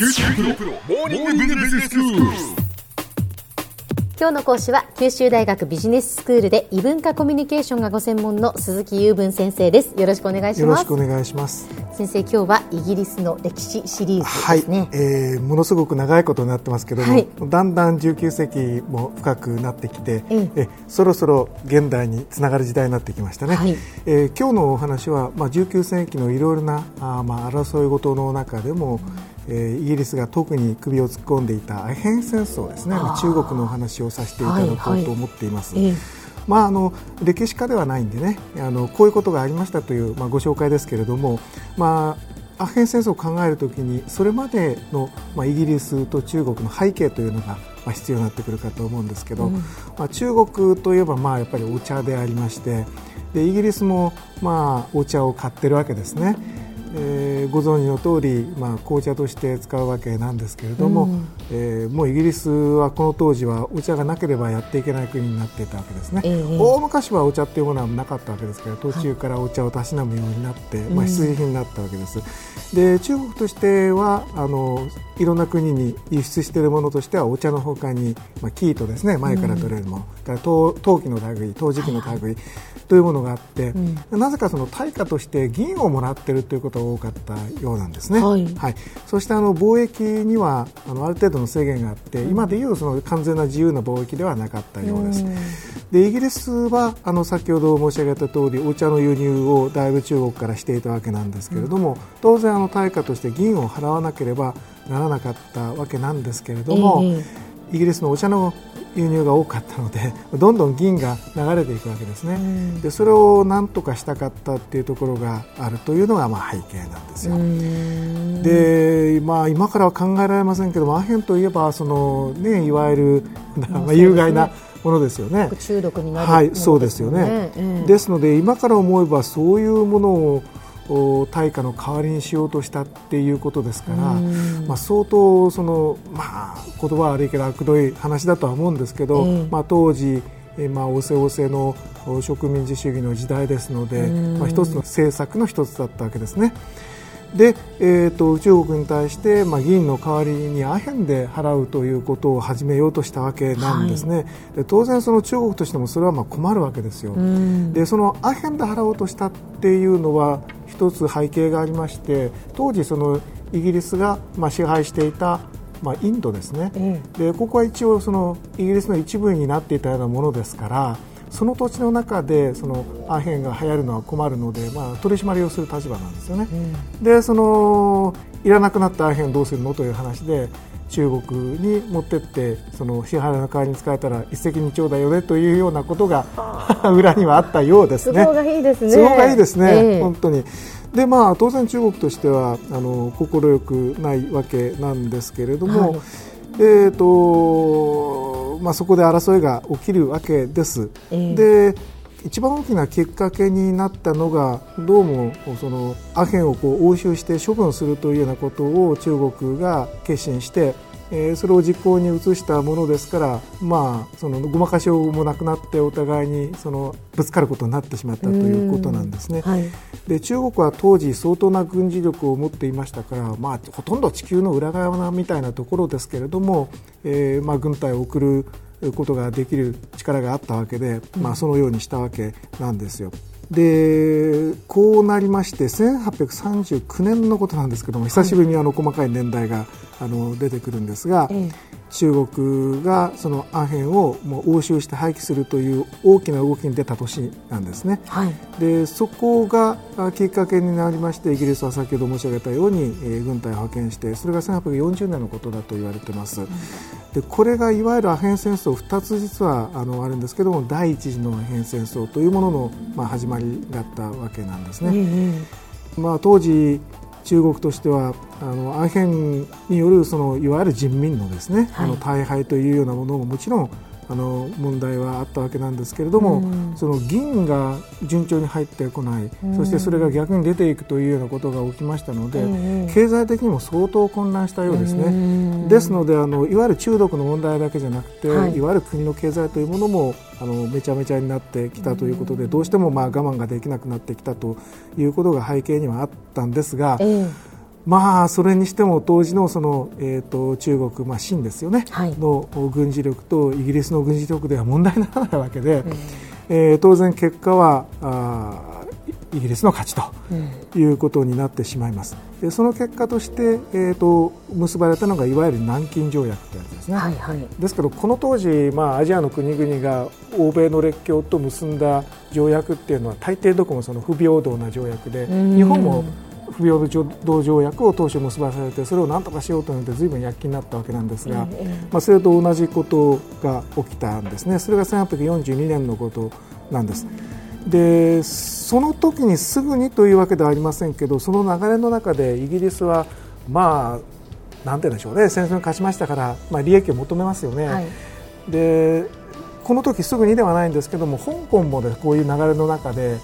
九州大学モーニングビジネススクール。今日の講師は九州大学ビジネススクールで異文化コミュニケーションがご専門の鈴木雄文先生です。よろしくお願いします。よろしくお願いします。先生今日はイギリスの歴史シリーズはいですね、、えーものすごく長いことになってますけども、はい。だんだん19世紀も深くなってきて、ええ。えそろそろ現代につながる時代になってきましたね、はい。えー今日のお話は、まあ、19世紀のいろいろなあー、まあ、争い事の中でも、えーイギリスが特に首を突っ込んでいたアヘン戦争ですね。中国のお話をさせていただこはいはいうと思っています。ええ。まあ、あの歴史家ではないんでねあのこういうことがありましたという、まあ、ご紹介ですけれども、まあ、アヘン戦争を考えるときにそれまでの、まあ、イギリスと中国の背景というのが、まあ、必要になってくるかと思うんですけど、まあ、中国といえば、まあ、やっぱりお茶でありましてでイギリスも、まあ、お茶を買ってるわけですね。えーご存知の通り、まあ、紅茶として使うわけなんですけれども、うん。えーもうイギリスはこの当時はお茶がなければやっていけない国になっていたわけですね、ええ。大昔はお茶っていうものはなかったわけですから途中からお茶をたしなむようになって、まあ、必需品になったわけです、で中国としてはあのいろんな国に輸出しているものとしてはお茶のほかに、まあ、生糸ですね。前から取れるもの、から陶陶器の類陶磁器の類というものがあって、なぜかその対価として銀をもらっているということが多かったようなんですね。はい。そしてあの貿易にはあのある程度の制限があって、今でいうその完全な自由な貿易ではなかったようです。でイギリスはあの先ほど申し上げた通りお茶の輸入をだいぶ中国からしていたわけなんですけれども、当然あの対価として銀を払わなければならなかったわけなんですけれども、え。イギリスのお茶の輸入が多かったのでどんどん銀が流れていくわけですね、でそれをなんとかしたかったっていうところがあるというのがまあ背景なんですよ。で、まあ、今からは考えられませんけどもアヘンといえばその、ね、いわゆる、まあ、有害なものですよね。中毒になるはい、そうですよね。ええですので今から思えばそういうものをお対価の代わりにしようとしたっていうことですから、まあ、相当その、まあ、言葉は悪いけど悪どい話だとは思うんですけど、ええ。まあ、当時えーまあ、おせおせのお植民地主義の時代ですので、まあ、一つの政策の一つだったわけですね。で、えー、と中国に対して、まあ、議員の代わりにアヘンで払うということを始めようとしたわけなんですね、で当然、その中国としてもそれはまあ困るわけですよ、でそのアヘンで払おうとしたっていうのは一つ背景がありまして当時、そのイギリスがまあ支配していたまあ、インドですね、えでここは一応そのイギリスの一部になっていたようなものですからその土地の中でそのアヘンが流行るのは困るので、まあ、取り締まりをする立場なんですよね、でそのいらなくなったアヘンどうするのという話で中国に持ってってその支払いの代わりに使えたら一石二鳥だよねというようなことが裏にはあったようですね。都合がいいですね。都合がいいですね、ええ。本当に。でまあ、当然、中国としてはあの快くないわけなんですけれども、はい。えーとまあ、そこで争いが起きるわけです。ええで一番大きなきっかけになったのがどうもそのアヘンをこう押収して処分するというようなことを中国が決心して、えーそれを実行に移したものですから、まあ、そのごまかしようもなくなってお互いにそのぶつかることになってしまったということなんですね。はいで中国は当時相当な軍事力を持っていましたから、まあ、ほとんど地球の裏側みたいなところですけれども、えーまあ、軍隊を送ることができる力があったわけで、まあ、そのようにしたわけなんですよ。でこうなりまして1839年のことなんですけども久しぶりにあの細かい年代があの出てくるんですが、え中国がそのアヘンをもう押収して廃棄するという大きな動きに出た年なんですね。はい。でそこがあきっかけになりましてイギリスは先ほど申し上げたように、えー軍隊を派遣してそれが1840年のことだと言われてます、でこれがいわゆるアヘン戦争2つ実はあのあるんですけども第一次のアヘン戦争というものの、まあ、始まりだったわけなんですね。ええ。まあ、当時中国としてはあのアヘンによるそのいわゆる人民のですね、はい。あの大敗というようなものももちろんあの問題はあったわけなんですけれども、うん。その銀が順調に入ってこない、そしてそれが逆に出ていくというようなことが起きましたので、うん経済的にも相当混乱したようですね。うん。ですのであのいわゆる中毒の問題だけじゃなくて、はい。い、わゆる国の経済というものもあのめちゃめちゃになってきたということで、どうしてもまあ我慢ができなくなってきたということが背景にはあったんですが、ええまあそれにしても当時のその、えーと、中国、まあ、清ですよね、はい、の軍事力とイギリスの軍事力では問題にならないわけで、うん、えー、当然結果はあイギリスの勝ちということになってしまいます。でその結果として、えーと、結ばれたのがいわゆる南京条約というやつですね、はいはい、ですけどこの当時、まあ、アジアの国々が欧米の列強と結んだ条約っていうのは大抵どこもその不平等な条約で日本も不平等条約を当初結ばされてそれを何とかしようと思ってずいぶん躍起になったわけなんですが、まあ、それと同じことが起きたんですねそれが1842年のことなんです。でその時にすぐにというわけではありませんけどその流れの中でイギリスはまあなんて言うんでしょうね戦争に勝ちましたから、まあ、利益を求めますよね。はい、でこの時すぐにではないんですけども香港も、ね、こういう流れの中で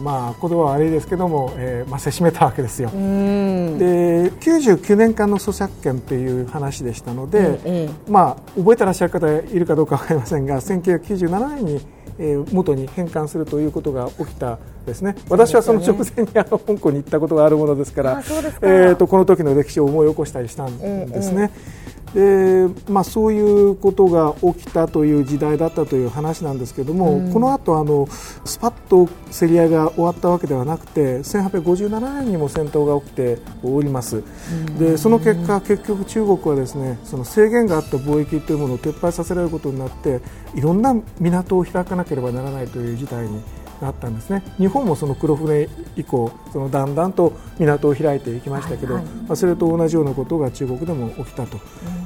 まあ、言葉は悪いですけども、えーまあ、せしめたわけですよ。で99年間の租借権という話でしたので、ええ、まあ、覚えてらっしゃる方いるかどうか分かりませんが1997年にえー、元に返還するということが起きたですね。私はその直前にあの香港に行ったことがあるものですからえーと、この時の歴史を思い起こしたりしたんですね。えーでまあ、そういうことが起きたという時代だったという話なんですけれども、うん、この後あのスパッと競り合いが終わったわけではなくて1857年にも戦闘が起きております、うん、でその結果、結局中国はですねその制限があった貿易というものを撤廃させられることになっていろんな港を開かなければならないという事態になったんですね日本もその黒船以降そのだんだんと港を開いていきましたけど、はいはい、まあ、それと同じようなことが中国でも起きたと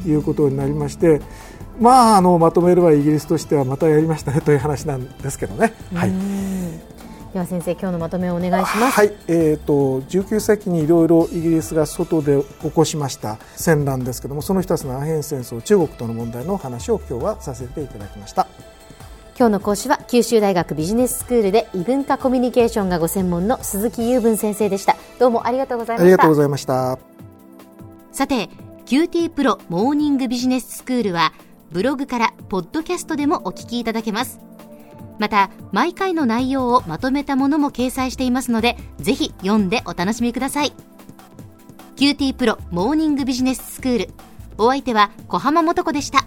いうことになりまして、まあ、あのまとめればイギリスとしてはまたやりましたねという話なんですけどね。はいでは先生今日のまとめをお願いします。はい、えっ、ー、と19世紀にいろいろイギリスが外で起こしました戦乱ですけども、その一つのアヘン戦争、中国との問題の話を今日はさせていただきました。今日の講師は九州大学ビジネススクールで異文化コミュニケーションがご専門の鈴木雄文先生でした。どうもありがとうございました。ありがとうございました。さて QT プロモーニングビジネススクールはブログからポッドキャストでもお聞きいただけます。また毎回の内容をまとめたものも掲載していますのでぜひ読んでお楽しみください。QT プロモーニングビジネススクール。お相手は小浜もとこでした